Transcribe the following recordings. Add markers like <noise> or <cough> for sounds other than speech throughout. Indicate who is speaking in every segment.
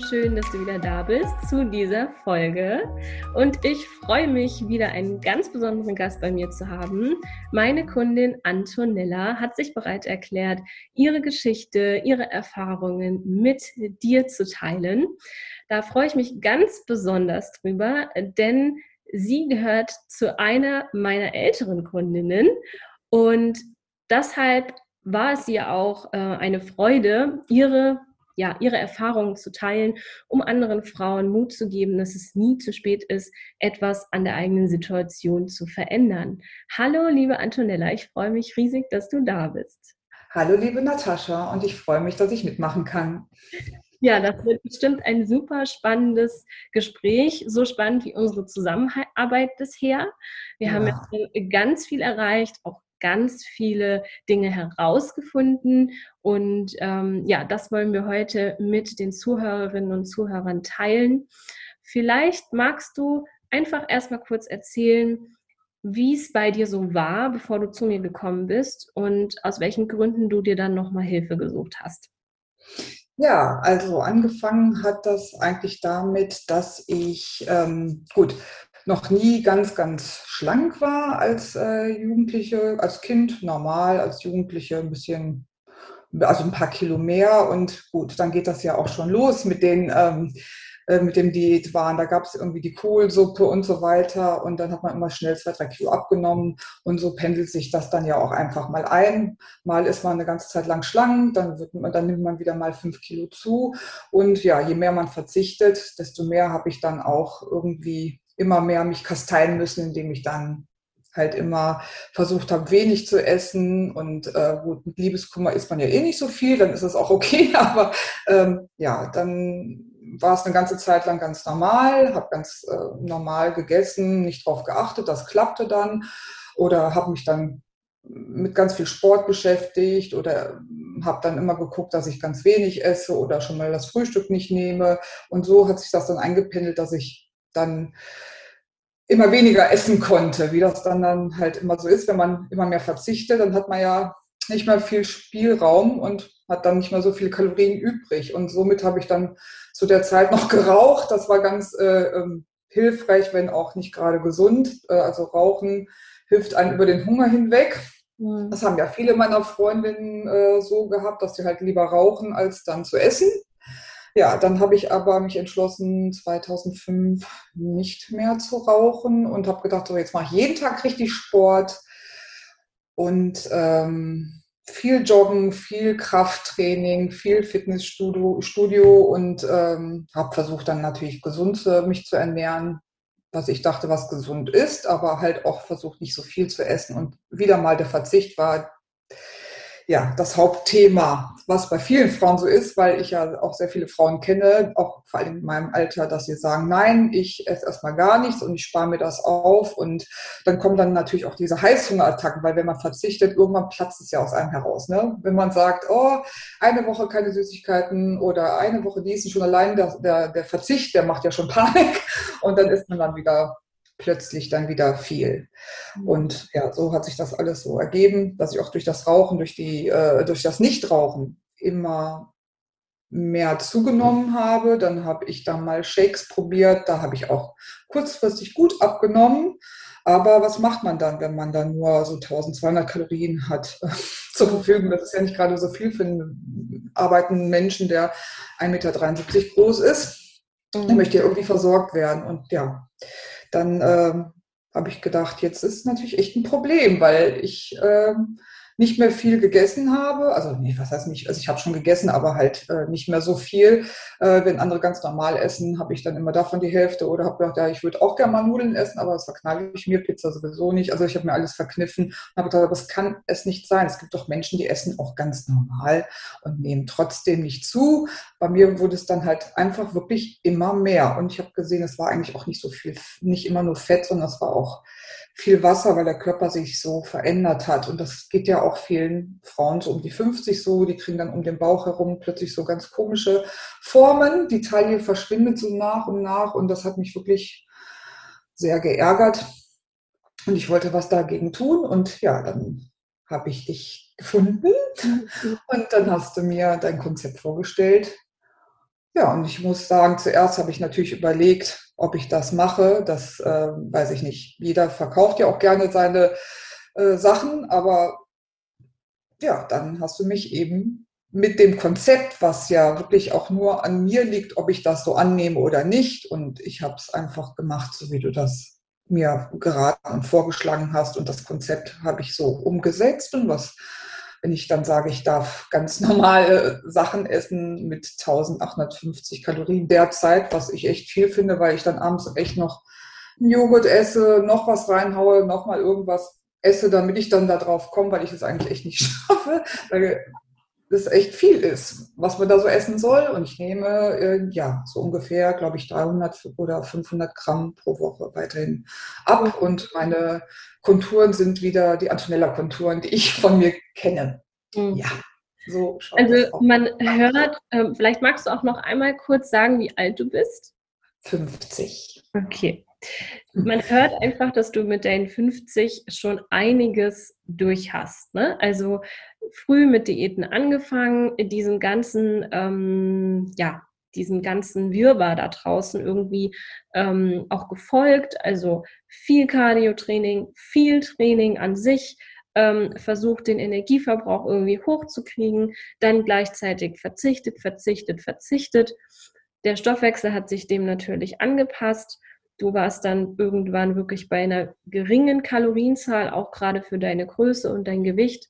Speaker 1: Schön, dass du wieder da bist zu dieser Folge. Und ich freue mich, wieder einen ganz besonderen Gast bei mir zu haben. Meine Kundin Antonella hat sich bereit erklärt, ihre Geschichte, ihre Erfahrungen mit dir zu teilen. Da freue ich mich ganz besonders drüber, denn sie gehört zu einer meiner älteren Kundinnen und deshalb war es ihr auch äh, eine Freude, ihre ja, ihre Erfahrungen zu teilen, um anderen Frauen Mut zu geben, dass es nie zu spät ist, etwas an der eigenen Situation zu verändern. Hallo, liebe Antonella, ich freue mich riesig, dass du da bist.
Speaker 2: Hallo, liebe Natascha, und ich freue mich, dass ich mitmachen kann.
Speaker 1: Ja, das wird bestimmt ein super spannendes Gespräch, so spannend wie unsere Zusammenarbeit bisher. Wir ja. haben jetzt ganz viel erreicht, auch ganz viele Dinge herausgefunden. Und ähm, ja, das wollen wir heute mit den Zuhörerinnen und Zuhörern teilen. Vielleicht magst du einfach erstmal kurz erzählen, wie es bei dir so war, bevor du zu mir gekommen bist und aus welchen Gründen du dir dann nochmal Hilfe gesucht hast.
Speaker 2: Ja, also angefangen hat das eigentlich damit, dass ich, ähm, gut, noch nie ganz, ganz schlank war als äh, Jugendliche, als Kind normal, als Jugendliche ein bisschen, also ein paar Kilo mehr. Und gut, dann geht das ja auch schon los mit den ähm, äh, mit dem Diätwahn. Da gab es irgendwie die Kohlsuppe und so weiter. Und dann hat man immer schnell zwei, drei Kilo abgenommen. Und so pendelt sich das dann ja auch einfach mal ein. Mal ist man eine ganze Zeit lang schlank, dann, wird man, dann nimmt man wieder mal fünf Kilo zu. Und ja, je mehr man verzichtet, desto mehr habe ich dann auch irgendwie immer mehr mich kasteien müssen, indem ich dann halt immer versucht habe, wenig zu essen. Und äh, gut, mit Liebeskummer isst man ja eh nicht so viel, dann ist das auch okay. <laughs> Aber ähm, ja, dann war es eine ganze Zeit lang ganz normal, habe ganz äh, normal gegessen, nicht drauf geachtet, das klappte dann. Oder habe mich dann mit ganz viel Sport beschäftigt oder habe dann immer geguckt, dass ich ganz wenig esse oder schon mal das Frühstück nicht nehme. Und so hat sich das dann eingependelt, dass ich dann immer weniger essen konnte, wie das dann, dann halt immer so ist, wenn man immer mehr verzichtet, dann hat man ja nicht mehr viel Spielraum und hat dann nicht mehr so viele Kalorien übrig. Und somit habe ich dann zu der Zeit noch <laughs> geraucht. Das war ganz äh, ähm, hilfreich, wenn auch nicht gerade gesund. Äh, also Rauchen hilft einem über den Hunger hinweg. Mhm. Das haben ja viele meiner Freundinnen äh, so gehabt, dass sie halt lieber rauchen, als dann zu essen. Ja, dann habe ich aber mich entschlossen, 2005 nicht mehr zu rauchen und habe gedacht, so jetzt mache ich jeden Tag richtig Sport und ähm, viel Joggen, viel Krafttraining, viel Fitnessstudio Studio und ähm, habe versucht dann natürlich gesund mich zu ernähren, was ich dachte, was gesund ist, aber halt auch versucht nicht so viel zu essen. Und wieder mal der Verzicht war ja, das Hauptthema, was bei vielen Frauen so ist, weil ich ja auch sehr viele Frauen kenne, auch vor allem in meinem Alter, dass sie sagen, nein, ich esse erstmal gar nichts und ich spare mir das auf. Und dann kommen dann natürlich auch diese Heißhungerattacken, weil wenn man verzichtet, irgendwann platzt es ja aus einem heraus. Ne? Wenn man sagt, oh, eine Woche keine Süßigkeiten oder eine Woche dies und schon allein der, der, der Verzicht, der macht ja schon Panik. Und dann ist man dann wieder plötzlich dann wieder viel. Mhm. Und ja, so hat sich das alles so ergeben, dass ich auch durch das Rauchen, durch, die, äh, durch das Nichtrauchen immer mehr zugenommen habe. Dann habe ich da mal Shakes probiert. Da habe ich auch kurzfristig gut abgenommen. Aber was macht man dann, wenn man dann nur so 1200 Kalorien hat <laughs> zur Verfügung? Das ist ja nicht gerade so viel für einen arbeitenden Menschen, der 1,73 Meter groß ist. Der mhm. möchte ja irgendwie versorgt werden. Und ja, dann äh, habe ich gedacht, jetzt ist natürlich echt ein Problem, weil ich äh, nicht mehr viel gegessen habe, also nee, was heißt nicht, also ich habe schon gegessen, aber halt äh, nicht mehr so viel. Äh, wenn andere ganz normal essen, habe ich dann immer davon die Hälfte oder habe gedacht, ja, ich würde auch gerne mal Nudeln essen, aber das verknalle ich mir, Pizza sowieso nicht. Also ich habe mir alles verkniffen und habe gedacht, das kann es nicht sein. Es gibt doch Menschen, die essen auch ganz normal und nehmen trotzdem nicht zu. Bei mir wurde es dann halt einfach wirklich immer mehr und ich habe gesehen, es war eigentlich auch nicht so viel, nicht immer nur Fett, sondern es war auch viel Wasser, weil der Körper sich so verändert hat. Und das geht ja auch vielen Frauen so um die 50 so, die kriegen dann um den Bauch herum plötzlich so ganz komische Formen. Die Taille verschwindet so nach und nach und das hat mich wirklich sehr geärgert. Und ich wollte was dagegen tun und ja, dann habe ich dich gefunden <laughs> und dann hast du mir dein Konzept vorgestellt. Ja, und ich muss sagen, zuerst habe ich natürlich überlegt, ob ich das mache. Das äh, weiß ich nicht. Jeder verkauft ja auch gerne seine äh, Sachen, aber ja, dann hast du mich eben mit dem Konzept, was ja wirklich auch nur an mir liegt, ob ich das so annehme oder nicht. Und ich habe es einfach gemacht, so wie du das mir geraten und vorgeschlagen hast. Und das Konzept habe ich so umgesetzt. Und was wenn ich dann sage, ich darf ganz <laughs> normale Sachen essen mit 1850 Kalorien derzeit, was ich echt viel finde, weil ich dann abends echt noch einen Joghurt esse, noch was reinhaue, noch mal irgendwas esse, damit ich dann da drauf komme, weil ich es eigentlich echt nicht <laughs> schaffe, weil das echt viel ist, was man da so essen soll. Und ich nehme, äh, ja, so ungefähr, glaube ich, 300 oder 500 Gramm pro Woche weiterhin ab. Und meine Konturen sind wieder die Antonella-Konturen, die ich von mir kenne.
Speaker 1: Mhm. Ja. So also man hört, äh, vielleicht magst du auch noch einmal kurz sagen, wie alt du bist.
Speaker 2: 50.
Speaker 1: Okay. Man hört einfach, dass du mit deinen 50 schon einiges durch hast. Ne? Also früh mit Diäten angefangen, in diesem ganzen, ähm, ja, diesem ganzen Wirrwarr da draußen irgendwie ähm, auch gefolgt. Also viel Cardio-Training, viel Training an sich, ähm, versucht den Energieverbrauch irgendwie hochzukriegen, dann gleichzeitig verzichtet, verzichtet, verzichtet. Der Stoffwechsel hat sich dem natürlich angepasst. Du warst dann irgendwann wirklich bei einer geringen Kalorienzahl, auch gerade für deine Größe und dein Gewicht.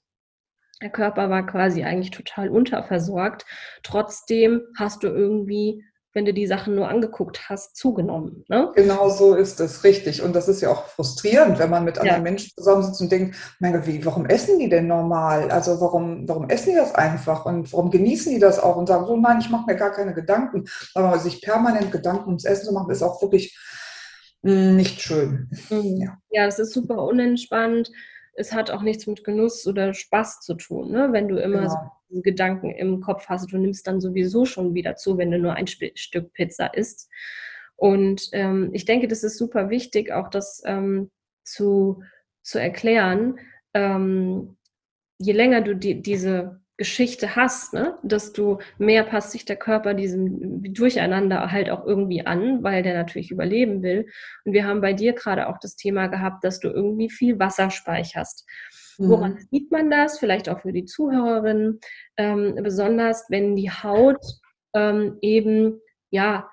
Speaker 1: Der Körper war quasi eigentlich total unterversorgt. Trotzdem hast du irgendwie, wenn du die Sachen nur angeguckt hast, zugenommen.
Speaker 2: Ne? Genau so ist es, richtig. Und das ist ja auch frustrierend, wenn man mit anderen ja. Menschen zusammensitzt und denkt, mein Gott, wie, warum essen die denn normal? Also warum, warum essen die das einfach? Und warum genießen die das auch? Und sagen so, nein, ich mache mir gar keine Gedanken. Aber sich permanent Gedanken ums Essen zu machen, ist auch wirklich nicht schön.
Speaker 1: Mhm. Ja. ja, das ist super unentspannt es hat auch nichts mit Genuss oder Spaß zu tun. Ne? Wenn du immer genau. so Gedanken im Kopf hast, du nimmst dann sowieso schon wieder zu, wenn du nur ein Stück Pizza isst. Und ähm, ich denke, das ist super wichtig, auch das ähm, zu, zu erklären. Ähm, je länger du die, diese Geschichte hast, ne? dass du mehr passt sich der Körper diesem Durcheinander halt auch irgendwie an, weil der natürlich überleben will. Und wir haben bei dir gerade auch das Thema gehabt, dass du irgendwie viel Wasser speicherst. Mhm. Woran sieht man das? Vielleicht auch für die Zuhörerinnen, ähm, besonders wenn die Haut ähm, eben ja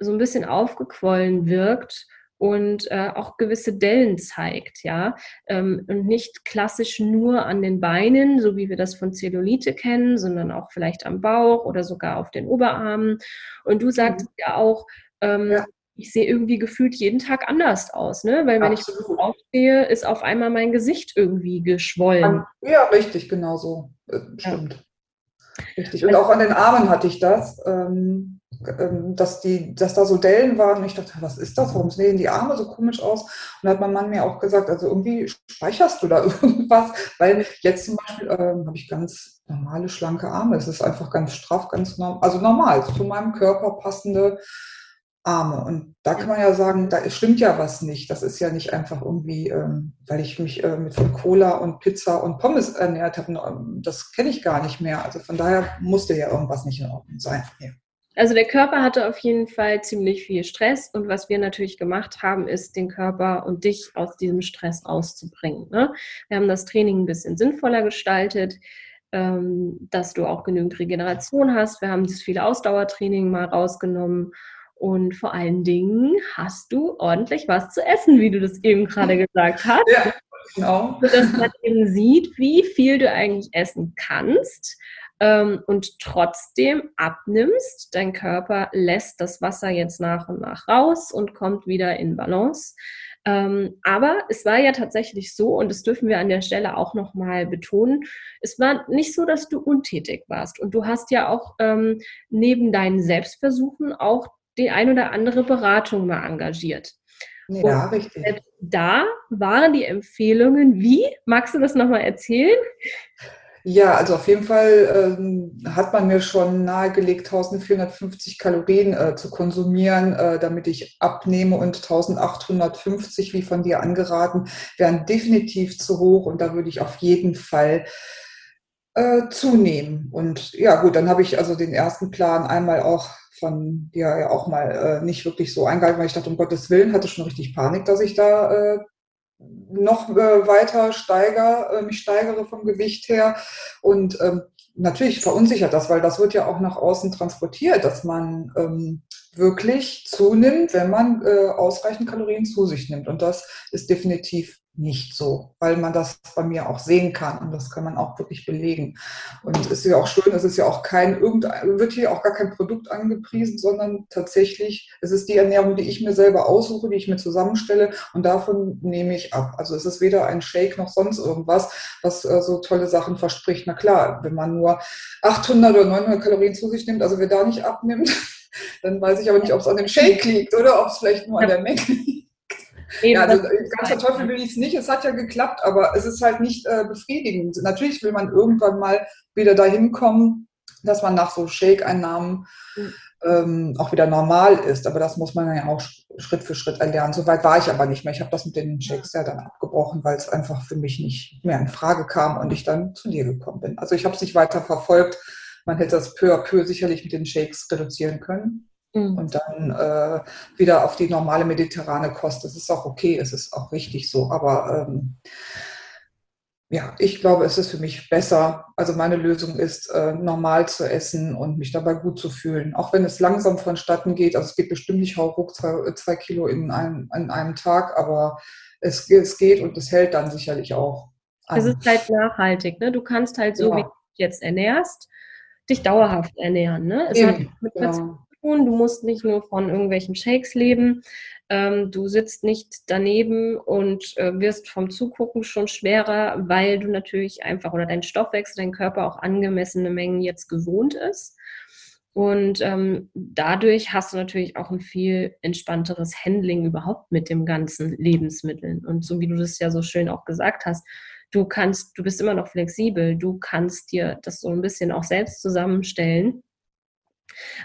Speaker 1: so ein bisschen aufgequollen wirkt und äh, auch gewisse Dellen zeigt, ja, ähm, und nicht klassisch nur an den Beinen, so wie wir das von Zellulite kennen, sondern auch vielleicht am Bauch oder sogar auf den Oberarmen. Und du sagst mhm. ja auch, ähm, ja. ich sehe irgendwie gefühlt jeden Tag anders aus, ne? Weil wenn Absolut. ich so aufstehe, ist auf einmal mein Gesicht irgendwie geschwollen.
Speaker 2: Ja, richtig, genau so. Äh, stimmt. Ja. Richtig. Und auch an den Armen hatte ich das. Ähm, dass, die, dass da so Dellen waren. Und ich dachte, was ist das? Warum sehen die Arme so komisch aus? Und da hat mein Mann mir auch gesagt, also irgendwie speicherst du da <laughs> irgendwas, weil jetzt zum Beispiel ähm, habe ich ganz normale, schlanke Arme. Es ist einfach ganz straff, ganz normal, also normal, zu meinem Körper passende Arme. Und da kann man ja sagen, da stimmt ja was nicht. Das ist ja nicht einfach irgendwie, ähm, weil ich mich äh, mit von Cola und Pizza und Pommes ernährt habe. Ähm, das kenne ich gar nicht mehr. Also von daher musste ja irgendwas nicht in Ordnung sein. Ja.
Speaker 1: Also der Körper hatte auf jeden Fall ziemlich viel Stress und was wir natürlich gemacht haben, ist den Körper und dich aus diesem Stress rauszubringen. Ne? Wir haben das Training ein bisschen sinnvoller gestaltet, ähm, dass du auch genügend Regeneration hast. Wir haben das viele Ausdauertraining mal rausgenommen und vor allen Dingen hast du ordentlich was zu essen, wie du das eben gerade <laughs> gesagt hast. Ja, genau. Dass man eben sieht, wie viel du eigentlich essen kannst ähm, und trotzdem abnimmst. Dein Körper lässt das Wasser jetzt nach und nach raus und kommt wieder in Balance. Ähm, aber es war ja tatsächlich so, und das dürfen wir an der Stelle auch nochmal betonen, es war nicht so, dass du untätig warst. Und du hast ja auch ähm, neben deinen Selbstversuchen auch die ein oder andere Beratung mal engagiert. Ja, und richtig. Da waren die Empfehlungen wie? Magst du das nochmal erzählen?
Speaker 2: Ja, also auf jeden Fall ähm, hat man mir schon nahegelegt, 1450 Kalorien äh, zu konsumieren, äh, damit ich abnehme und 1850, wie von dir angeraten, wären definitiv zu hoch und da würde ich auf jeden Fall äh, zunehmen. Und ja, gut, dann habe ich also den ersten Plan einmal auch von dir ja auch mal äh, nicht wirklich so eingehalten, weil ich dachte, um Gottes Willen, hatte schon richtig Panik, dass ich da äh, noch äh, weiter steiger, äh, mich steigere vom Gewicht her. Und ähm, natürlich verunsichert das, weil das wird ja auch nach außen transportiert, dass man ähm, wirklich zunimmt, wenn man äh, ausreichend Kalorien zu sich nimmt. Und das ist definitiv nicht so, weil man das bei mir auch sehen kann und das kann man auch wirklich belegen. Und es ist ja auch schön, es ist ja auch kein, irgendein, wird hier auch gar kein Produkt angepriesen, sondern tatsächlich, es ist die Ernährung, die ich mir selber aussuche, die ich mir zusammenstelle und davon nehme ich ab. Also es ist weder ein Shake noch sonst irgendwas, was äh, so tolle Sachen verspricht. Na klar, wenn man nur 800 oder 900 Kalorien zu sich nimmt, also wer da nicht abnimmt, <laughs> dann weiß ich aber nicht, ob es an dem Shake liegt oder ob es vielleicht nur an der Menge liegt. Eben, ja, also ganz verteufeln will ich es nicht, es hat ja geklappt, aber es ist halt nicht äh, befriedigend. Natürlich will man irgendwann mal wieder dahin kommen, dass man nach so Shake-Einnahmen mhm. ähm, auch wieder normal ist. Aber das muss man ja auch Schritt für Schritt erlernen. Soweit war ich aber nicht mehr. Ich habe das mit den Shakes ja dann abgebrochen, weil es einfach für mich nicht mehr in Frage kam und ich dann zu dir gekommen bin. Also ich habe es nicht weiter verfolgt. Man hätte das peu à peu sicherlich mit den Shakes reduzieren können. Mhm. Und dann äh, wieder auf die normale mediterrane Kost. Das ist auch okay, es ist auch richtig so. Aber ähm, ja, ich glaube, es ist für mich besser. Also meine Lösung ist, äh, normal zu essen und mich dabei gut zu fühlen. Auch wenn es langsam vonstatten geht. Also es geht bestimmt nicht hauruck zwei, zwei Kilo in einem, in einem Tag, aber es, es geht und es hält dann sicherlich auch.
Speaker 1: An. Es ist halt nachhaltig. Ne? Du kannst halt so, ja. wie du dich jetzt ernährst, dich dauerhaft ernähren. Ne? Es Eben, hat mit ja tun. Du musst nicht nur von irgendwelchen Shakes leben. Ähm, du sitzt nicht daneben und äh, wirst vom Zugucken schon schwerer, weil du natürlich einfach oder dein Stoffwechsel, dein Körper auch angemessene Mengen jetzt gewohnt ist. Und ähm, dadurch hast du natürlich auch ein viel entspannteres Handling überhaupt mit dem ganzen Lebensmitteln. Und so wie du das ja so schön auch gesagt hast, du kannst, du bist immer noch flexibel, du kannst dir das so ein bisschen auch selbst zusammenstellen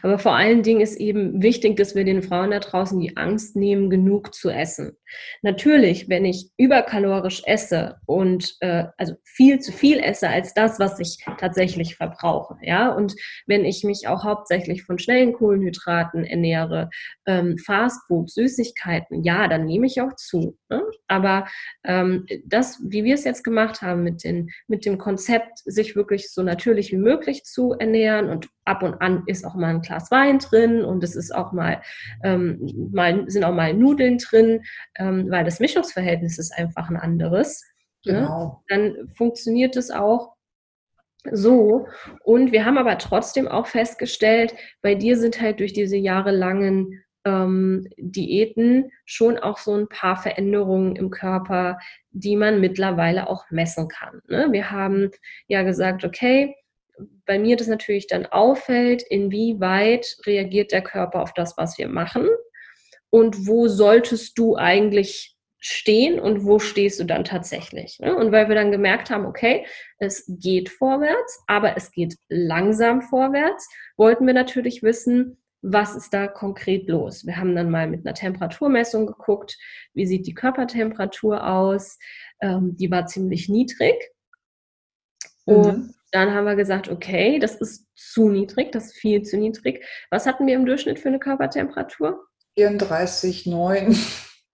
Speaker 1: aber vor allen Dingen ist eben wichtig, dass wir den Frauen da draußen die Angst nehmen, genug zu essen. Natürlich, wenn ich überkalorisch esse und äh, also viel zu viel esse als das, was ich tatsächlich verbrauche, ja, und wenn ich mich auch hauptsächlich von schnellen Kohlenhydraten ernähre, ähm, Fastfood, Süßigkeiten, ja, dann nehme ich auch zu. Ne? Aber ähm, das, wie wir es jetzt gemacht haben mit, den, mit dem Konzept, sich wirklich so natürlich wie möglich zu ernähren und ab und an ist auch mal ein Glas Wein drin und es ist auch mal, ähm, mal sind auch mal Nudeln drin, ähm, weil das Mischungsverhältnis ist einfach ein anderes. Ne? Genau. Ne? Dann funktioniert es auch so. Und wir haben aber trotzdem auch festgestellt, bei dir sind halt durch diese jahrelangen ähm, Diäten schon auch so ein paar Veränderungen im Körper, die man mittlerweile auch messen kann. Ne? Wir haben ja gesagt, okay, bei mir das natürlich dann auffällt, inwieweit reagiert der Körper auf das, was wir machen und wo solltest du eigentlich stehen und wo stehst du dann tatsächlich. Ne? Und weil wir dann gemerkt haben, okay, es geht vorwärts, aber es geht langsam vorwärts, wollten wir natürlich wissen, was ist da konkret los. Wir haben dann mal mit einer Temperaturmessung geguckt, wie sieht die Körpertemperatur aus. Ähm, die war ziemlich niedrig. Und mhm. Dann haben wir gesagt, okay, das ist zu niedrig, das ist viel zu niedrig. Was hatten wir im Durchschnitt für eine Körpertemperatur?
Speaker 2: 34,9.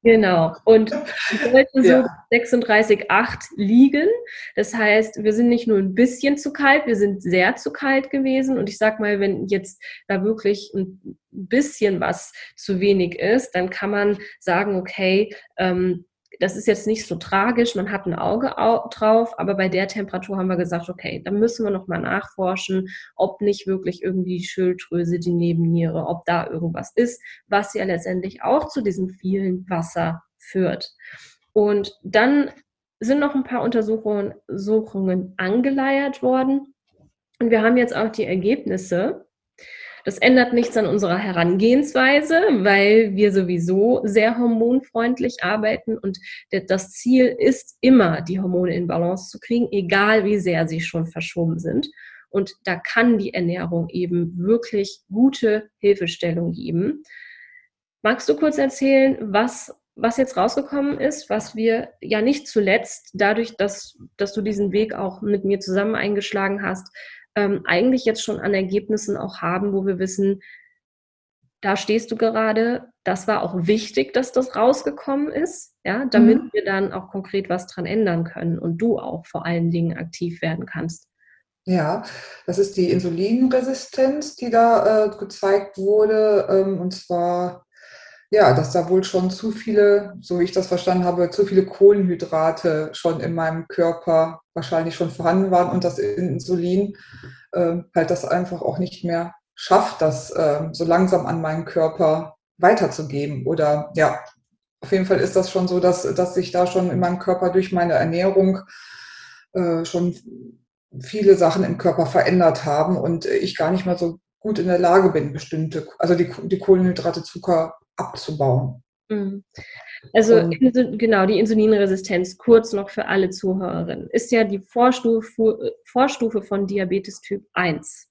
Speaker 1: Genau. Und <laughs> wir wollten so ja. 36,8 liegen. Das heißt, wir sind nicht nur ein bisschen zu kalt, wir sind sehr zu kalt gewesen. Und ich sag mal, wenn jetzt da wirklich ein bisschen was zu wenig ist, dann kann man sagen, okay, ähm, das ist jetzt nicht so tragisch, man hat ein Auge drauf, aber bei der Temperatur haben wir gesagt, okay, da müssen wir nochmal nachforschen, ob nicht wirklich irgendwie die Schilddrüse, die Nebenniere, ob da irgendwas ist, was ja letztendlich auch zu diesem vielen Wasser führt. Und dann sind noch ein paar Untersuchungen angeleiert worden. Und wir haben jetzt auch die Ergebnisse das ändert nichts an unserer Herangehensweise, weil wir sowieso sehr hormonfreundlich arbeiten und das Ziel ist immer, die Hormone in Balance zu kriegen, egal wie sehr sie schon verschoben sind. Und da kann die Ernährung eben wirklich gute Hilfestellung geben. Magst du kurz erzählen, was, was jetzt rausgekommen ist, was wir ja nicht zuletzt dadurch, dass, dass du diesen Weg auch mit mir zusammen eingeschlagen hast, ähm, eigentlich jetzt schon an Ergebnissen auch haben, wo wir wissen, da stehst du gerade. Das war auch wichtig, dass das rausgekommen ist, ja, damit mhm. wir dann auch konkret was dran ändern können und du auch vor allen Dingen aktiv werden kannst.
Speaker 2: Ja, das ist die Insulinresistenz, die da äh, gezeigt wurde. Ähm, und zwar ja, dass da wohl schon zu viele, so wie ich das verstanden habe, zu viele Kohlenhydrate schon in meinem Körper wahrscheinlich schon vorhanden waren und das Insulin äh, halt das einfach auch nicht mehr schafft, das äh, so langsam an meinen Körper weiterzugeben. Oder ja, auf jeden Fall ist das schon so, dass, dass sich da schon in meinem Körper durch meine Ernährung äh, schon viele Sachen im Körper verändert haben und ich gar nicht mehr so gut in der Lage bin, bestimmte, also die, die Kohlenhydrate, Zucker abzubauen.
Speaker 1: Mhm. Also genau, die Insulinresistenz, kurz noch für alle Zuhörerinnen, ist ja die Vorstufe, Vorstufe von Diabetes Typ 1.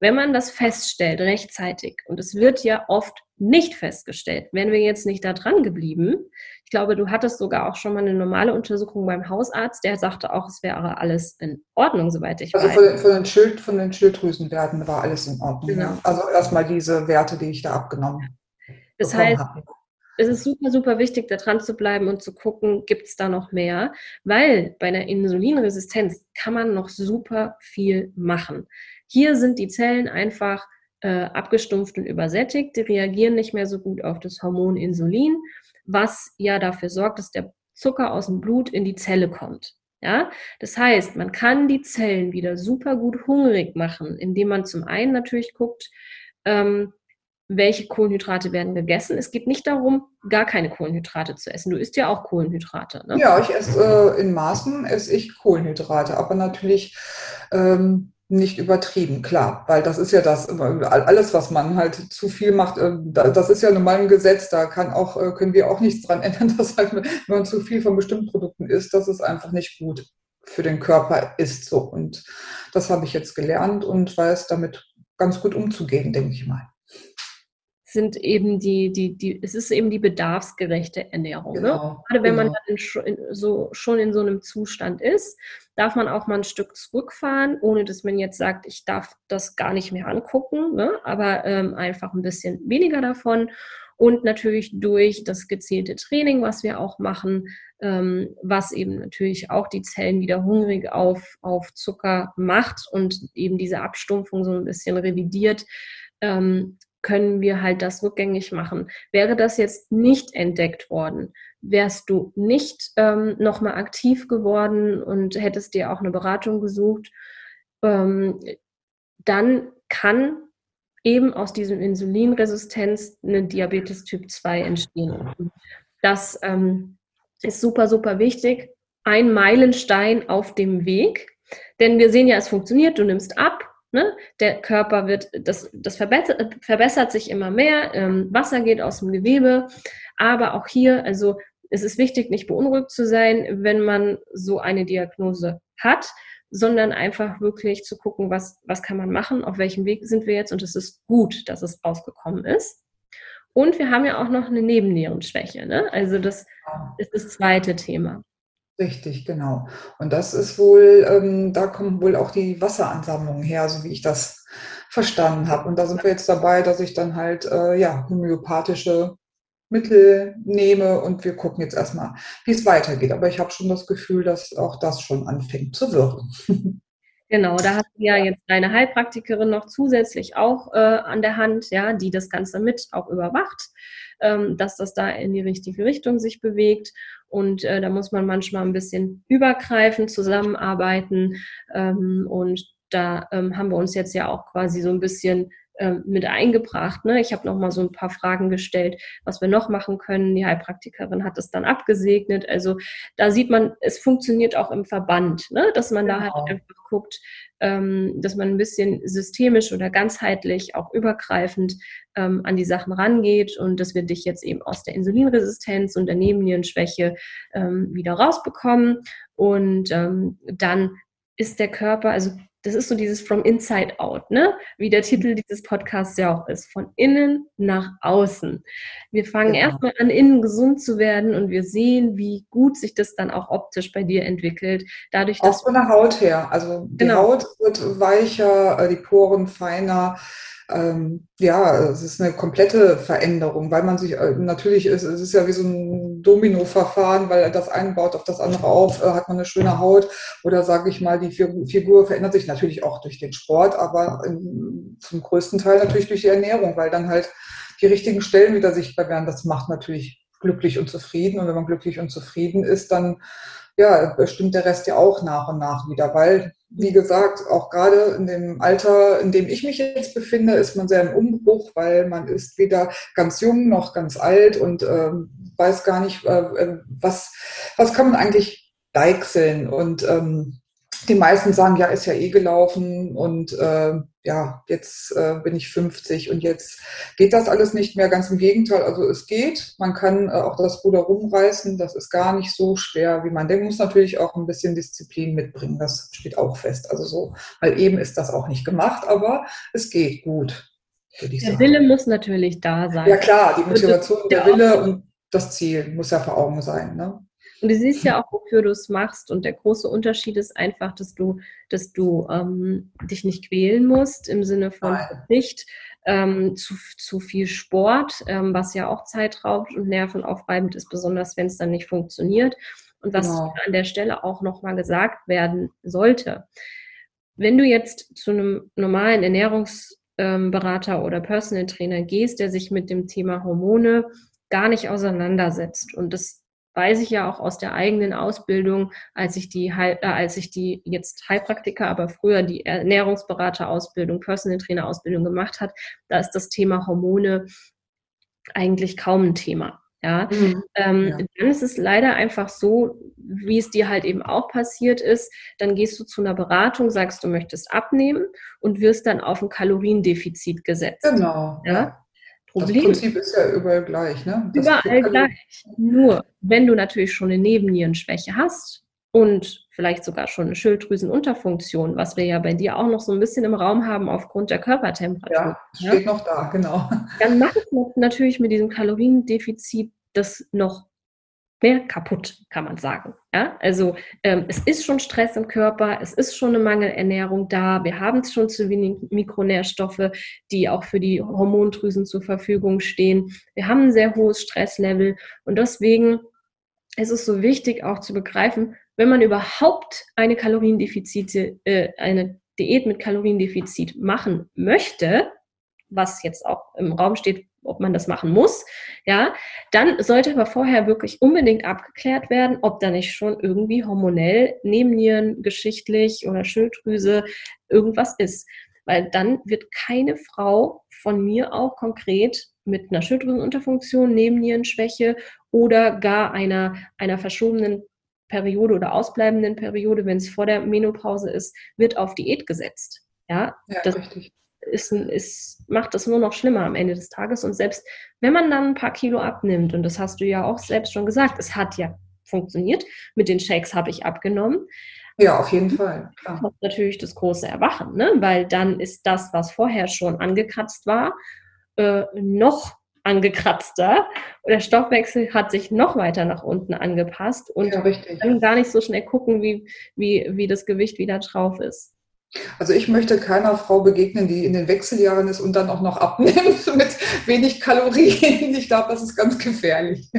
Speaker 1: Wenn man das feststellt rechtzeitig, und es wird ja oft nicht festgestellt, wären wir jetzt nicht da dran geblieben. Ich glaube, du hattest sogar auch schon mal eine normale Untersuchung beim Hausarzt, der sagte auch, es wäre alles in Ordnung, soweit ich
Speaker 2: also weiß. Also von, von, den Schild, von den Schilddrüsenwerten war alles in Ordnung. Genau. Ja. Also erstmal diese Werte, die ich da abgenommen habe.
Speaker 1: Das heißt, habe. es ist super, super wichtig, da dran zu bleiben und zu gucken, gibt es da noch mehr? Weil bei einer Insulinresistenz kann man noch super viel machen. Hier sind die Zellen einfach äh, abgestumpft und übersättigt. Die reagieren nicht mehr so gut auf das Hormon Insulin, was ja dafür sorgt, dass der Zucker aus dem Blut in die Zelle kommt. Ja, das heißt, man kann die Zellen wieder super gut hungrig machen, indem man zum einen natürlich guckt, ähm, welche Kohlenhydrate werden gegessen. Es geht nicht darum, gar keine Kohlenhydrate zu essen. Du isst ja auch Kohlenhydrate.
Speaker 2: Ne? Ja, ich esse äh, in Maßen esse ich Kohlenhydrate, aber natürlich ähm, nicht übertrieben, klar, weil das ist ja das, alles, was man halt zu viel macht, äh, das ist ja nun mal ein Gesetz, da kann auch, äh, können wir auch nichts dran <laughs> ändern, dass halt, wenn man zu viel von bestimmten Produkten isst, dass es einfach nicht gut für den Körper ist. So. Und das habe ich jetzt gelernt und weiß damit ganz gut umzugehen, denke ich mal
Speaker 1: sind eben die, die, die, es ist eben die bedarfsgerechte Ernährung. Ne? Genau, ne? Gerade wenn genau. man dann in, so, schon in so einem Zustand ist, darf man auch mal ein Stück zurückfahren, ohne dass man jetzt sagt, ich darf das gar nicht mehr angucken, ne? aber ähm, einfach ein bisschen weniger davon. Und natürlich durch das gezielte Training, was wir auch machen, ähm, was eben natürlich auch die Zellen wieder hungrig auf, auf Zucker macht und eben diese Abstumpfung so ein bisschen revidiert, ähm, können wir halt das rückgängig machen. Wäre das jetzt nicht entdeckt worden, wärst du nicht ähm, nochmal aktiv geworden und hättest dir auch eine Beratung gesucht, ähm, dann kann eben aus diesem Insulinresistenz eine Diabetes Typ 2 entstehen. Das ähm, ist super, super wichtig. Ein Meilenstein auf dem Weg, denn wir sehen ja, es funktioniert, du nimmst ab, Ne? Der Körper wird, das, das verbessert, verbessert sich immer mehr, ähm, Wasser geht aus dem Gewebe, aber auch hier, also es ist wichtig, nicht beunruhigt zu sein, wenn man so eine Diagnose hat, sondern einfach wirklich zu gucken, was, was kann man machen, auf welchem Weg sind wir jetzt und es ist gut, dass es rausgekommen ist. Und wir haben ja auch noch eine Nebennierenschwäche, ne? Also das ist das zweite Thema.
Speaker 2: Richtig, genau. Und das ist wohl, ähm, da kommen wohl auch die Wasseransammlungen her, so wie ich das verstanden habe. Und da sind wir jetzt dabei, dass ich dann halt äh, ja, homöopathische Mittel nehme und wir gucken jetzt erstmal, wie es weitergeht. Aber ich habe schon das Gefühl, dass auch das schon anfängt zu wirken. <laughs>
Speaker 1: Genau, da hast du ja jetzt deine Heilpraktikerin noch zusätzlich auch äh, an der Hand, ja, die das Ganze mit auch überwacht, dass das da in die richtige Richtung sich bewegt. Und äh, da muss man manchmal ein bisschen übergreifend zusammenarbeiten. Ähm, und da ähm, haben wir uns jetzt ja auch quasi so ein bisschen ähm, mit eingebracht. Ne? Ich habe noch mal so ein paar Fragen gestellt, was wir noch machen können. Die Heilpraktikerin hat es dann abgesegnet. Also da sieht man, es funktioniert auch im Verband, ne? dass man genau. da halt genau. einfach guckt, ähm, dass man ein bisschen systemisch oder ganzheitlich, auch übergreifend ähm, an die Sachen rangeht und dass wir dich jetzt eben aus der Insulinresistenz und der Nebennierenschwäche ähm, wieder rausbekommen. Und ähm, dann ist der Körper, also das ist so dieses From Inside Out, ne? Wie der Titel dieses Podcasts ja auch ist, von innen nach außen. Wir fangen genau. erstmal an, innen gesund zu werden und wir sehen, wie gut sich das dann auch optisch bei dir entwickelt. Dadurch,
Speaker 2: dass auch von der Haut her. Also die genau. Haut wird weicher, äh, die Poren feiner ähm, ja, es ist eine komplette Veränderung, weil man sich äh, natürlich ist, es ist ja wie so ein Domino-Verfahren, weil das eine baut auf das andere auf, äh, hat man eine schöne Haut oder sage ich mal, die Figur verändert sich natürlich auch durch den Sport, aber in, zum größten Teil natürlich durch die Ernährung, weil dann halt die richtigen Stellen wieder sichtbar werden. Das macht natürlich glücklich und zufrieden und wenn man glücklich und zufrieden ist, dann ja, bestimmt der Rest ja auch nach und nach wieder, weil, wie gesagt, auch gerade in dem Alter, in dem ich mich jetzt befinde, ist man sehr im Umbruch, weil man ist weder ganz jung noch ganz alt und äh, weiß gar nicht, äh, äh, was, was kann man eigentlich deichseln und ähm, die meisten sagen, ja, ist ja eh gelaufen und äh, ja, jetzt äh, bin ich 50 und jetzt geht das alles nicht mehr. Ganz im Gegenteil, also es geht. Man kann äh, auch das Ruder rumreißen. Das ist gar nicht so schwer, wie man denkt. Man muss natürlich auch ein bisschen Disziplin mitbringen. Das steht auch fest. Also so, weil eben ist das auch nicht gemacht, aber es geht gut.
Speaker 1: Der. Wille muss natürlich da sein.
Speaker 2: Ja klar, die Motivation, der Wille und das Ziel muss ja vor Augen sein. Ne?
Speaker 1: Und du siehst ja auch, wofür du es machst. Und der große Unterschied ist einfach, dass du, dass du ähm, dich nicht quälen musst im Sinne von Verzicht, ähm, zu, zu viel Sport, ähm, was ja auch Zeit raubt und nervenaufreibend ist, besonders wenn es dann nicht funktioniert. Und was genau. an der Stelle auch nochmal gesagt werden sollte. Wenn du jetzt zu einem normalen Ernährungsberater ähm, oder Personal Trainer gehst, der sich mit dem Thema Hormone gar nicht auseinandersetzt und das weiß ich ja auch aus der eigenen Ausbildung, als ich die, äh, als ich die jetzt Heilpraktiker, aber früher die Ernährungsberater-Ausbildung, Personal Trainer-Ausbildung gemacht hat, da ist das Thema Hormone eigentlich kaum ein Thema. Ja, mhm. Ähm, ja. dann ist es leider einfach so, wie es dir halt eben auch passiert ist, dann gehst du zu einer Beratung, sagst, du möchtest abnehmen und wirst dann auf ein Kaloriendefizit gesetzt.
Speaker 2: Genau. Ja? Problem. Das Prinzip ist ja überall gleich, ne?
Speaker 1: Das überall gleich. Nur, wenn du natürlich schon eine Nebennierenschwäche hast und vielleicht sogar schon eine Schilddrüsenunterfunktion, was wir ja bei dir auch noch so ein bisschen im Raum haben aufgrund der Körpertemperatur.
Speaker 2: Ja, steht ja? noch da, genau.
Speaker 1: Dann macht es natürlich mit diesem Kaloriendefizit das noch mehr kaputt, kann man sagen. Ja? Also ähm, es ist schon Stress im Körper, es ist schon eine Mangelernährung da, wir haben schon zu wenig Mikronährstoffe, die auch für die Hormondrüsen zur Verfügung stehen. Wir haben ein sehr hohes Stresslevel und deswegen ist es so wichtig auch zu begreifen, wenn man überhaupt eine Kaloriendefizite, äh, eine Diät mit Kaloriendefizit machen möchte, was jetzt auch im Raum steht, ob man das machen muss, ja, dann sollte aber vorher wirklich unbedingt abgeklärt werden, ob da nicht schon irgendwie hormonell, Nebennieren, geschichtlich oder Schilddrüse irgendwas ist. Weil dann wird keine Frau von mir auch konkret mit einer Schilddrüsenunterfunktion, Nebennierenschwäche oder gar einer, einer verschobenen Periode oder ausbleibenden Periode, wenn es vor der Menopause ist, wird auf Diät gesetzt. Ja, ja das, richtig ist, ist, macht das nur noch schlimmer am Ende des Tages. Und selbst wenn man dann ein paar Kilo abnimmt, und das hast du ja auch selbst schon gesagt, es hat ja funktioniert, mit den Shakes habe ich abgenommen.
Speaker 2: Ja, auf jeden Fall.
Speaker 1: Klar. Kommt natürlich das große Erwachen, ne? weil dann ist das, was vorher schon angekratzt war, äh, noch angekratzter. Und der Stoffwechsel hat sich noch weiter nach unten angepasst und ja, kann gar nicht so schnell gucken, wie, wie, wie das Gewicht wieder drauf ist.
Speaker 2: Also ich möchte keiner Frau begegnen, die in den Wechseljahren ist und dann auch noch abnimmt <laughs> mit wenig Kalorien. Ich glaube, das ist ganz gefährlich.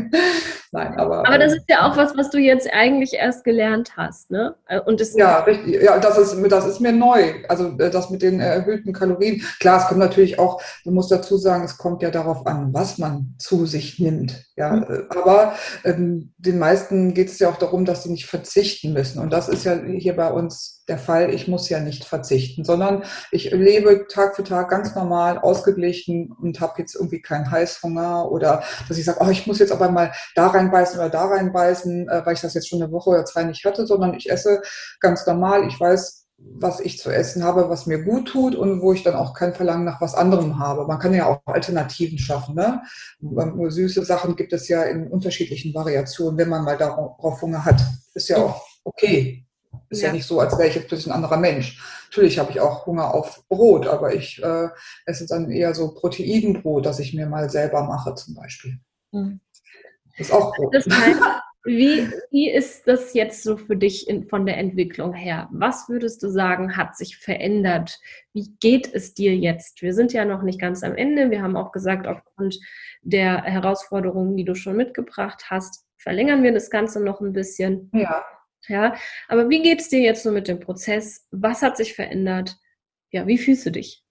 Speaker 1: Nein, aber. Aber das ähm, ist ja auch was, was du jetzt eigentlich erst gelernt hast, ne?
Speaker 2: Und das ja, richtig. Ja, das ist, das ist mir neu. Also äh, das mit den erhöhten Kalorien. Klar, es kommt natürlich auch, du musst dazu sagen, es kommt ja darauf an, was man zu sich nimmt. Ja, mhm. aber ähm, den meisten geht es ja auch darum, dass sie nicht verzichten müssen. Und das ist ja hier bei uns der Fall. Ich muss ja nicht verzichten, sondern ich lebe Tag für Tag ganz normal, ausgeglichen und habe jetzt irgendwie keinen Heißhunger oder dass ich sage, oh, ich muss jetzt aber mal da reinbeißen oder da reinbeißen, äh, weil ich das jetzt schon eine Woche oder zwei nicht hatte, sondern ich esse ganz normal. Ich weiß, was ich zu essen habe, was mir gut tut und wo ich dann auch kein Verlangen nach was anderem habe. Man kann ja auch Alternativen schaffen. Ne? Süße Sachen gibt es ja in unterschiedlichen Variationen, wenn man mal darauf Hunger hat. Ist ja auch okay. Ist ja, ja nicht so, als wäre ich jetzt plötzlich ein anderer Mensch. Natürlich habe ich auch Hunger auf Brot, aber ich äh, esse dann eher so Proteinbrot, das ich mir mal selber mache zum Beispiel. Mhm.
Speaker 1: Ist auch Brot. Das heißt, <laughs> wie, wie ist das jetzt so für dich in, von der Entwicklung her? Was würdest du sagen, hat sich verändert? Wie geht es dir jetzt? Wir sind ja noch nicht ganz am Ende. Wir haben auch gesagt, aufgrund der Herausforderungen, die du schon mitgebracht hast, verlängern wir das Ganze noch ein bisschen. Ja. Ja, aber wie geht es dir jetzt so mit dem Prozess? Was hat sich verändert? Ja, wie fühlst du dich?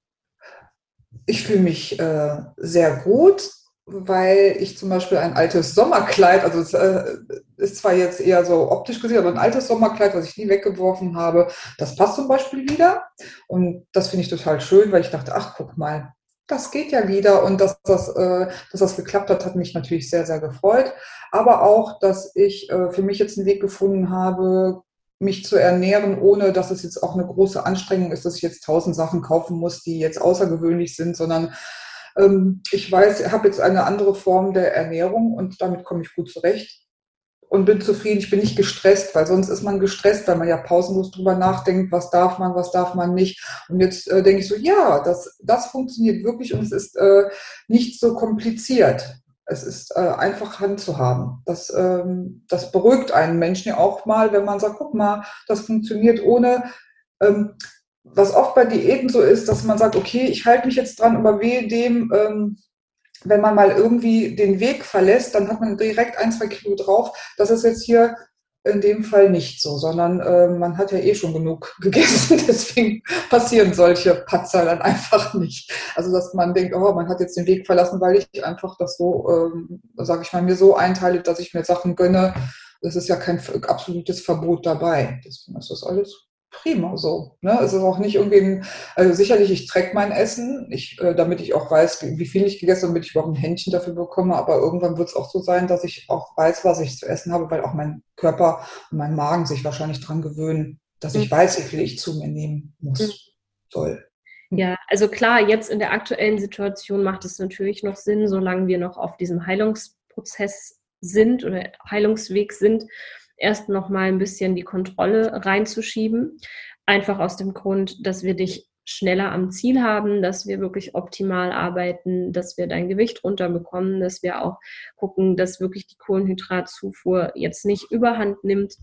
Speaker 2: Ich fühle mich äh, sehr gut weil ich zum Beispiel ein altes Sommerkleid, also es äh, ist zwar jetzt eher so optisch gesehen, aber ein altes Sommerkleid, was ich nie weggeworfen habe, das passt zum Beispiel wieder. Und das finde ich total schön, weil ich dachte, ach, guck mal, das geht ja wieder. Und dass das, äh, dass das geklappt hat, hat mich natürlich sehr, sehr gefreut. Aber auch, dass ich äh, für mich jetzt einen Weg gefunden habe, mich zu ernähren, ohne dass es jetzt auch eine große Anstrengung ist, dass ich jetzt tausend Sachen kaufen muss, die jetzt außergewöhnlich sind, sondern ähm, ich weiß, ich habe jetzt eine andere Form der Ernährung und damit komme ich gut zurecht und bin zufrieden. Ich bin nicht gestresst, weil sonst ist man gestresst, weil man ja pausenlos drüber nachdenkt, was darf man, was darf man nicht. Und jetzt äh, denke ich so, ja, das, das funktioniert wirklich und es ist äh, nicht so kompliziert. Es ist äh, einfach Hand zu haben. Das, ähm, das beruhigt einen Menschen ja auch mal, wenn man sagt, guck mal, das funktioniert ohne ähm, was oft bei Diäten so ist, dass man sagt, okay, ich halte mich jetzt dran, aber wehe dem, ähm, wenn man mal irgendwie den Weg verlässt, dann hat man direkt ein, zwei Kilo drauf. Das ist jetzt hier in dem Fall nicht so, sondern äh, man hat ja eh schon genug <laughs> gegessen, deswegen passieren solche Patzer dann einfach nicht. Also dass man denkt, oh, man hat jetzt den Weg verlassen, weil ich einfach das so, ähm, sage ich mal, mir so einteile, dass ich mir Sachen gönne. Das ist ja kein absolutes Verbot dabei. Deswegen ist das alles prima so. Ne? Es ist auch nicht irgendwie, ein, also sicherlich, ich track mein Essen, ich, äh, damit ich auch weiß, wie, wie viel ich gegessen habe, damit ich überhaupt ein Händchen dafür bekomme. Aber irgendwann wird es auch so sein, dass ich auch weiß, was ich zu essen habe, weil auch mein Körper und mein Magen sich wahrscheinlich dran gewöhnen, dass ich mhm. weiß, wie viel ich zu mir nehmen muss, mhm. soll.
Speaker 1: Ja, also klar, jetzt in der aktuellen Situation macht es natürlich noch Sinn, solange wir noch auf diesem Heilungsprozess sind oder Heilungsweg sind, erst noch mal ein bisschen die Kontrolle reinzuschieben. Einfach aus dem Grund, dass wir dich schneller am Ziel haben, dass wir wirklich optimal arbeiten, dass wir dein Gewicht runterbekommen, dass wir auch gucken, dass wirklich die Kohlenhydratzufuhr jetzt nicht überhand nimmt,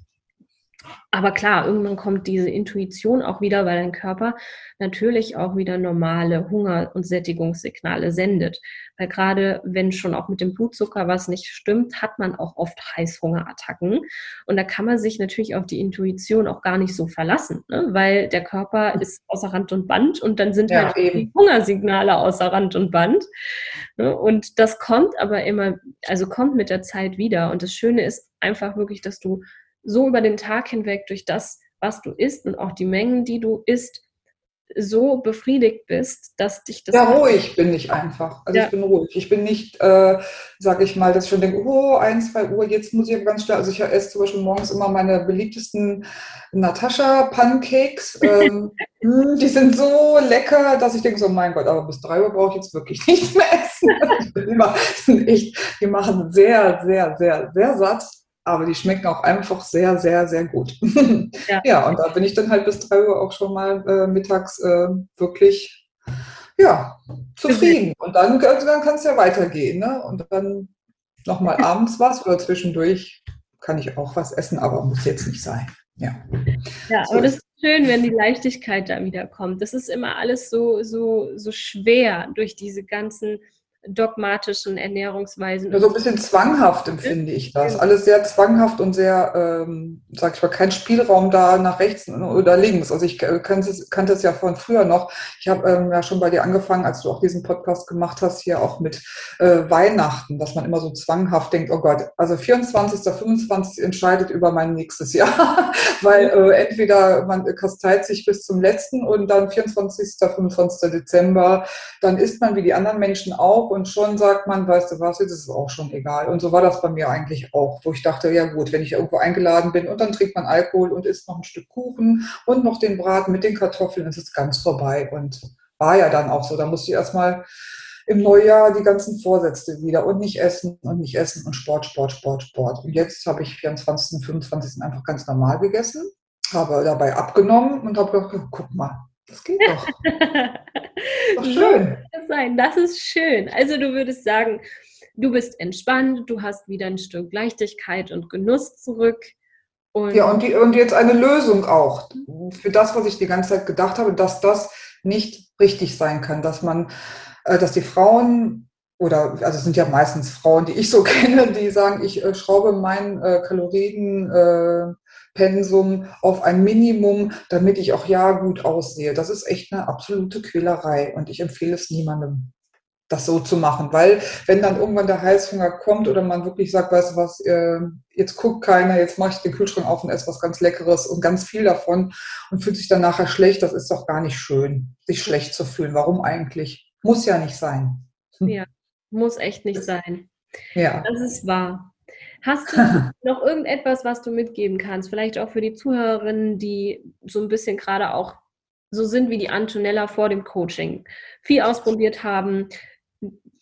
Speaker 1: aber klar, irgendwann kommt diese Intuition auch wieder, weil dein Körper natürlich auch wieder normale Hunger- und Sättigungssignale sendet. Weil gerade wenn schon auch mit dem Blutzucker was nicht stimmt, hat man auch oft Heißhungerattacken. Und da kann man sich natürlich auf die Intuition auch gar nicht so verlassen, ne? weil der Körper ist außer Rand und Band und dann sind ja, halt eben. die Hungersignale außer Rand und Band. Ne? Und das kommt aber immer, also kommt mit der Zeit wieder. Und das Schöne ist einfach wirklich, dass du so über den Tag hinweg durch das, was du isst und auch die Mengen, die du isst, so befriedigt bist, dass dich das.
Speaker 2: Ja, ruhig bin ich einfach. Also ja. ich bin ruhig. Ich bin nicht, äh, sage ich mal, dass ich schon denke, oh, ein, zwei Uhr, jetzt muss ich ganz schnell. Also ich esse zum Beispiel morgens immer meine beliebtesten Natascha-Pancakes. <laughs> Ähm, hm, die sind so lecker, dass ich denke, so mein Gott, aber bis drei Uhr brauche ich jetzt wirklich <laughs> nichts mehr essen. immer, echt, die machen sehr, sehr, sehr, sehr satt. Aber die schmecken auch einfach sehr, sehr, sehr gut. <laughs> Ja, ja und da bin ich dann halt bis drei Uhr auch schon mal äh, mittags äh, wirklich ja, zufrieden. Und dann, dann kann es ja weitergehen. Ne? Und dann nochmal <laughs> abends was oder zwischendurch kann ich auch was essen, aber muss jetzt nicht sein. Ja,
Speaker 1: ja so aber das ist schön, wenn die Leichtigkeit da wieder kommt. Das ist immer alles so, so, so schwer durch diese ganzen dogmatischen Ernährungsweisen.
Speaker 2: Ja, so ein bisschen zwanghaft empfinde ich das. Alles sehr zwanghaft und sehr, ähm, sag ich mal, kein Spielraum da nach rechts oder links. Also ich kannte es, kannte es ja von früher noch. Ich habe ähm, ja schon bei dir angefangen, als du auch diesen Podcast gemacht hast, hier auch mit äh, Weihnachten, dass man immer so zwanghaft denkt, oh Gott, also 24., 25 entscheidet über mein nächstes Jahr, <laughs> weil äh, entweder man kasteit sich bis zum letzten und dann 24., 25. Dezember, dann isst man wie die anderen Menschen auch und schon sagt man, weißt du was, jetzt ist es auch schon egal. Und so war das bei mir eigentlich auch, wo ich dachte, ja gut, wenn ich irgendwo eingeladen bin und dann trinkt man Alkohol und isst noch ein Stück Kuchen und noch den Braten mit den Kartoffeln, ist es ganz vorbei. Und war ja dann auch so. Da musste ich erstmal im Neujahr die ganzen Vorsätze wieder und nicht essen und nicht essen und Sport, Sport, Sport, Sport. Und jetzt habe ich 24. und 25. einfach ganz normal gegessen, habe dabei abgenommen und habe gedacht, guck mal, das geht doch. <laughs>
Speaker 1: doch schön. So sein. Das ist schön. Also du würdest sagen, du bist entspannt, du hast wieder ein Stück Leichtigkeit und Genuss zurück.
Speaker 2: Und ja, und, die, und jetzt eine Lösung auch für das, was ich die ganze Zeit gedacht habe, dass das nicht richtig sein kann, dass man, äh, dass die Frauen oder also es sind ja meistens Frauen, die ich so <laughs> kenne, die sagen, ich äh, schraube mein äh, Kalorien äh, Pensum auf ein Minimum, damit ich auch ja gut aussehe. Das ist echt eine absolute Quälerei und ich empfehle es niemandem, das so zu machen, weil wenn dann irgendwann der Heißhunger kommt oder man wirklich sagt, weißt du was, äh, jetzt guckt keiner, jetzt mache ich den Kühlschrank auf und esse was ganz Leckeres und ganz viel davon und fühlt sich dann nachher schlecht, das ist doch gar nicht schön, sich schlecht zu fühlen. Warum eigentlich? Muss ja nicht sein.
Speaker 1: Hm. Ja, muss echt nicht sein. Ja. Das ist wahr. Hast du <laughs> noch irgendetwas, was du mitgeben kannst? Vielleicht auch für die Zuhörerinnen, die so ein bisschen gerade auch so sind wie die Antonella vor dem Coaching, viel ausprobiert haben,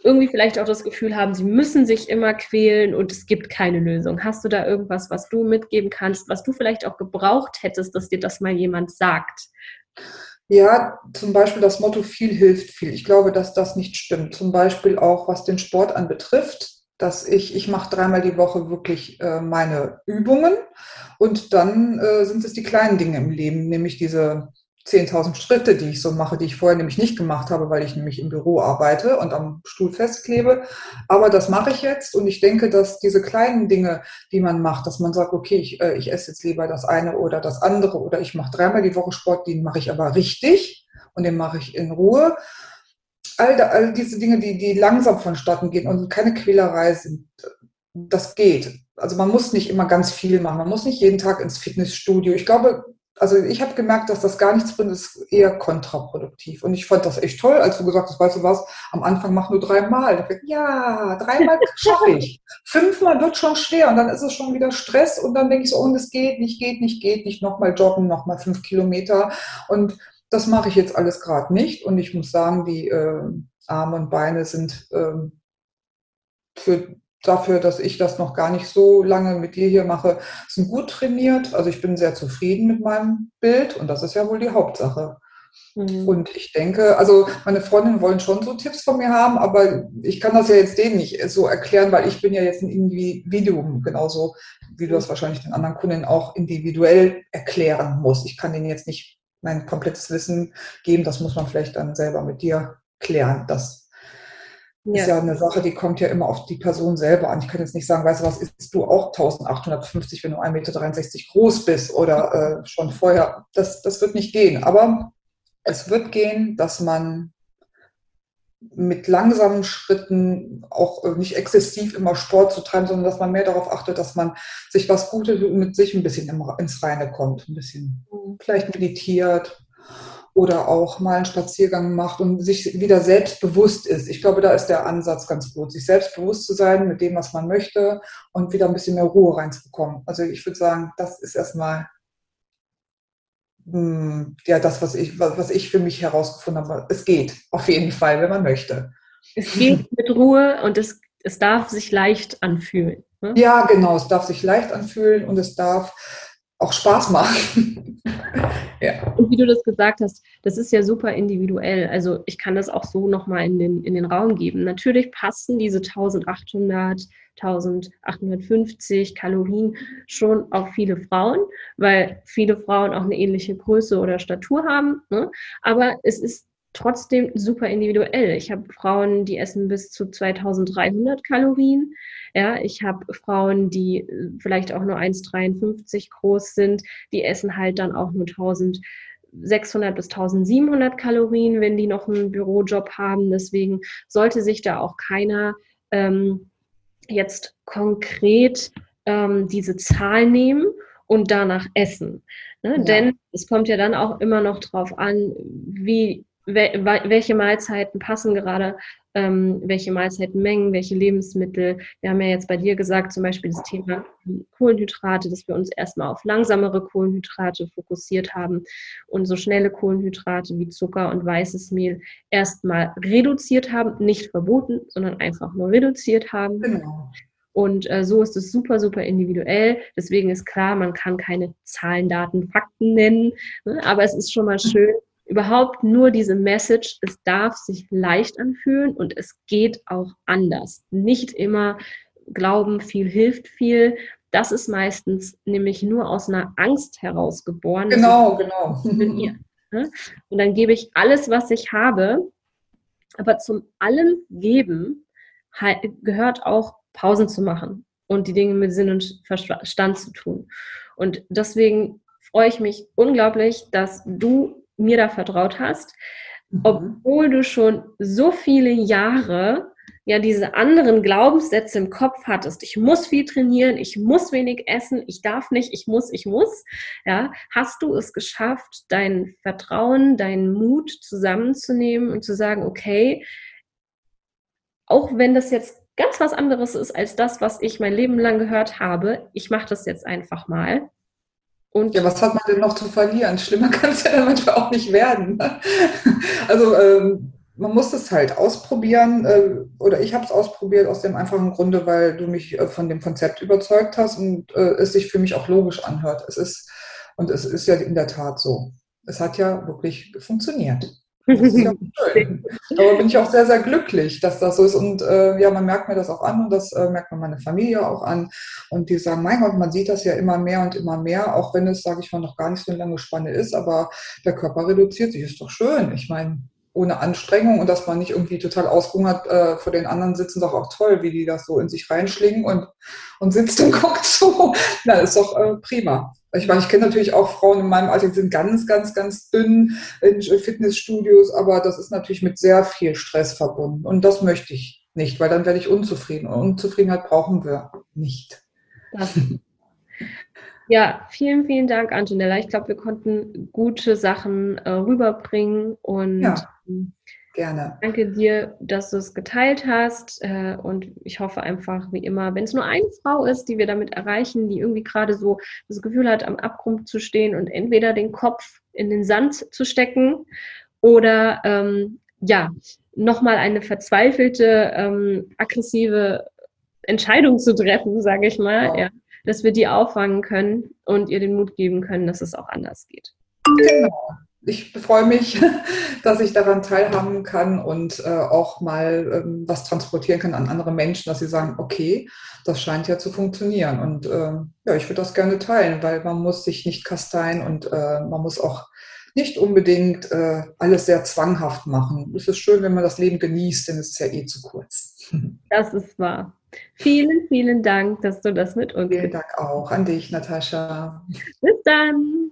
Speaker 1: irgendwie vielleicht auch das Gefühl haben, sie müssen sich immer quälen und es gibt keine Lösung. Hast du da irgendwas, was du mitgeben kannst, was du vielleicht auch gebraucht hättest, dass dir das mal jemand sagt?
Speaker 2: Ja, zum Beispiel das Motto viel hilft viel. Ich glaube, dass das nicht stimmt. Zum Beispiel auch, was den Sport anbetrifft dass ich, ich mache dreimal die Woche wirklich äh, meine Übungen und dann äh, sind es die kleinen Dinge im Leben, nämlich diese 10.000 Schritte, die ich so mache, die ich vorher nämlich nicht gemacht habe, weil ich nämlich im Büro arbeite und am Stuhl festklebe. Aber das mache ich jetzt und ich denke, dass diese kleinen Dinge, die man macht, dass man sagt, okay, ich, äh, ich esse jetzt lieber das eine oder das andere oder ich mache dreimal die Woche Sport, den mache ich aber richtig und den mache ich in Ruhe all, all diese Dinge, die, die langsam vonstatten gehen und keine Quälerei sind, das geht. Also man muss nicht immer ganz viel machen. Man muss nicht jeden Tag ins Fitnessstudio. Ich glaube, also ich habe gemerkt, dass das gar nichts bringt, ist eher kontraproduktiv. Und ich fand das echt toll, als du gesagt hast, weißt du was, am Anfang mach nur dreimal. Ja, dreimal <laughs> schaffe ich. Fünfmal wird schon schwer und dann ist es schon wieder Stress und dann denke ich so, und es geht nicht, geht nicht, geht nicht, nochmal joggen, nochmal fünf Kilometer. Und das mache ich jetzt alles gerade nicht und ich muss sagen, die äh, Arme und Beine sind äh, für, dafür, dass ich das noch gar nicht so lange mit dir hier mache, sind gut trainiert. Also ich bin sehr zufrieden mit meinem Bild und das ist ja wohl die Hauptsache. Mhm. Und ich denke, also meine Freundinnen wollen schon so Tipps von mir haben, aber ich kann das ja jetzt denen nicht so erklären, weil ich bin ja jetzt ein Individuum, genauso wie du das wahrscheinlich den anderen Kunden auch individuell erklären musst. Ich kann denen jetzt nicht mein komplettes Wissen geben. Das muss man vielleicht dann selber mit dir klären. Das ja. ist ja eine Sache, die kommt ja immer auf die Person selber an. Ich kann jetzt nicht sagen, weißt du was, ist du auch 1850, wenn du 1,63 Meter groß bist oder äh, schon vorher. Das, das wird nicht gehen. Aber es wird gehen, dass man mit langsamen Schritten auch äh, nicht exzessiv immer Sport zu treiben, sondern dass man mehr darauf achtet, dass man sich was Gutes mit sich ein bisschen ins Reine kommt, ein bisschen mhm. vielleicht meditiert oder auch mal einen Spaziergang macht und sich wieder selbstbewusst ist. Ich glaube, da ist der Ansatz ganz gut, sich selbstbewusst zu sein mit dem, was man möchte und wieder ein bisschen mehr Ruhe reinzubekommen. Also ich würde sagen, das ist erstmal ja, das, was ich, was ich für mich herausgefunden habe. Es geht auf jeden Fall, wenn man möchte.
Speaker 1: Es geht mit Ruhe und es, es darf sich leicht anfühlen.
Speaker 2: Ne? Ja, genau. Es darf sich leicht anfühlen und es darf auch Spaß machen. <laughs>
Speaker 1: ja. Und wie du das gesagt hast, das ist ja super individuell. Also ich kann das auch so nochmal in den, in den Raum geben. Natürlich passen diese 1800, 1850 Kalorien schon auf viele Frauen, weil viele Frauen auch eine ähnliche Größe oder Statur haben. Ne? Aber es ist trotzdem super individuell. Ich habe Frauen, die essen bis zu 2300 Kalorien. Ja, ich habe Frauen, die äh, vielleicht auch nur 1,53 groß sind, die essen halt dann auch nur 1600 bis 1700 Kalorien, wenn die noch einen Bürojob haben. Deswegen sollte sich da auch keiner ähm, jetzt konkret ähm, diese Zahl nehmen und danach essen. Ne? Ja. Denn es kommt ja dann auch immer noch drauf an, wie welche Mahlzeiten passen gerade, ähm, welche Mahlzeitenmengen, welche Lebensmittel. Wir haben ja jetzt bei dir gesagt, zum Beispiel das Thema Kohlenhydrate, dass wir uns erstmal auf langsamere Kohlenhydrate fokussiert haben und so schnelle Kohlenhydrate wie Zucker und weißes Mehl erstmal reduziert haben, nicht verboten, sondern einfach nur reduziert haben. Genau. Und äh, so ist es super, super individuell. Deswegen ist klar, man kann keine Zahlen, Daten, Fakten nennen. Ne? Aber es ist schon mal schön, überhaupt nur diese Message, es darf sich leicht anfühlen und es geht auch anders. Nicht immer glauben, viel hilft viel. Das ist meistens nämlich nur aus einer Angst heraus geboren.
Speaker 2: Genau, genau.
Speaker 1: Ne? Und dann gebe ich alles, was ich habe. Aber zum allem Geben gehört auch Pausen zu machen und die Dinge mit Sinn und Verstand zu tun. Und deswegen freue ich mich unglaublich, dass du mir da vertraut hast, mhm. obwohl du schon so viele Jahre ja diese anderen Glaubenssätze im Kopf hattest. Ich muss viel trainieren, ich muss wenig essen, ich darf nicht, ich muss, ich muss. Ja, hast du es geschafft, dein Vertrauen, deinen Mut zusammenzunehmen und zu sagen, okay, auch wenn das jetzt ganz was anderes ist als das, was ich mein Leben lang gehört habe, ich mache das jetzt einfach mal.
Speaker 2: Und ja, was hat man denn noch zu verlieren? Schlimmer <laughs> kann es ja dann manchmal auch nicht werden. Ne? <laughs> Also ähm, man muss es halt ausprobieren äh, oder ich habe es ausprobiert aus dem einfachen Grunde, weil du mich äh, von dem Konzept überzeugt hast und äh, es sich für mich auch logisch anhört. Es ist und es ist ja in der Tat so. Es hat ja wirklich funktioniert. Das ist ja schön. Bin ich auch sehr, sehr glücklich, dass das so ist. Und äh, ja, man merkt mir das auch an und das äh, merkt man meine Familie auch an. Und die sagen, mein Gott, man sieht das ja immer mehr und immer mehr, auch wenn es, sage ich mal, noch gar nicht so eine lange Spanne ist, aber der Körper reduziert sich, ist doch schön. Ich meine, ohne Anstrengung und dass man nicht irgendwie total ausgehungert äh, vor den anderen sitzen, doch auch toll, wie die das so in sich reinschlingen und, und sitzt und guckt so. <laughs> Na, ist doch äh, prima. Ich meine, ich kenne natürlich auch Frauen in meinem Alter, die sind ganz, ganz, ganz dünn in Fitnessstudios, aber das ist natürlich mit sehr viel Stress verbunden. Und das möchte ich nicht, weil dann werde ich unzufrieden. Und Unzufriedenheit brauchen wir nicht. Das. <laughs>
Speaker 1: Ja, vielen, vielen Dank, Antonella. Ich glaube, wir konnten gute Sachen äh, rüberbringen und ja.
Speaker 2: Gerne.
Speaker 1: Danke dir, dass du es geteilt hast. Äh, und ich hoffe einfach, wie immer, wenn es nur eine Frau ist, die wir damit erreichen, die irgendwie gerade so das Gefühl hat, am Abgrund zu stehen und entweder den Kopf in den Sand zu stecken oder ähm, ja, nochmal eine verzweifelte, ähm, aggressive Entscheidung zu treffen, sage ich mal, wow. ja, dass wir die auffangen können und ihr den Mut geben können, dass es auch anders geht.
Speaker 2: Genau ich freue mich, <laughs> dass ich daran teilhaben kann und äh, auch mal ähm, was transportieren kann an andere Menschen, dass sie sagen, okay, das scheint ja zu funktionieren. Und äh, ja, ich würde das gerne teilen, weil man muss sich nicht kasteien und äh, man muss auch nicht unbedingt äh, alles sehr zwanghaft machen. Es ist schön, wenn man das Leben genießt, denn es ist ja eh zu kurz. <laughs>
Speaker 1: Das ist wahr. Vielen, vielen Dank, dass du das mit uns
Speaker 2: Vielen Dank auch an dich, Natascha.
Speaker 1: Bis dann.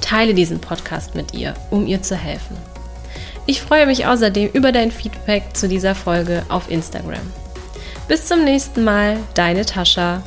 Speaker 1: Teile diesen Podcast mit ihr, um ihr zu helfen. Ich freue mich außerdem über dein Feedback zu dieser Folge auf Instagram. Bis zum nächsten Mal, deine Tascha.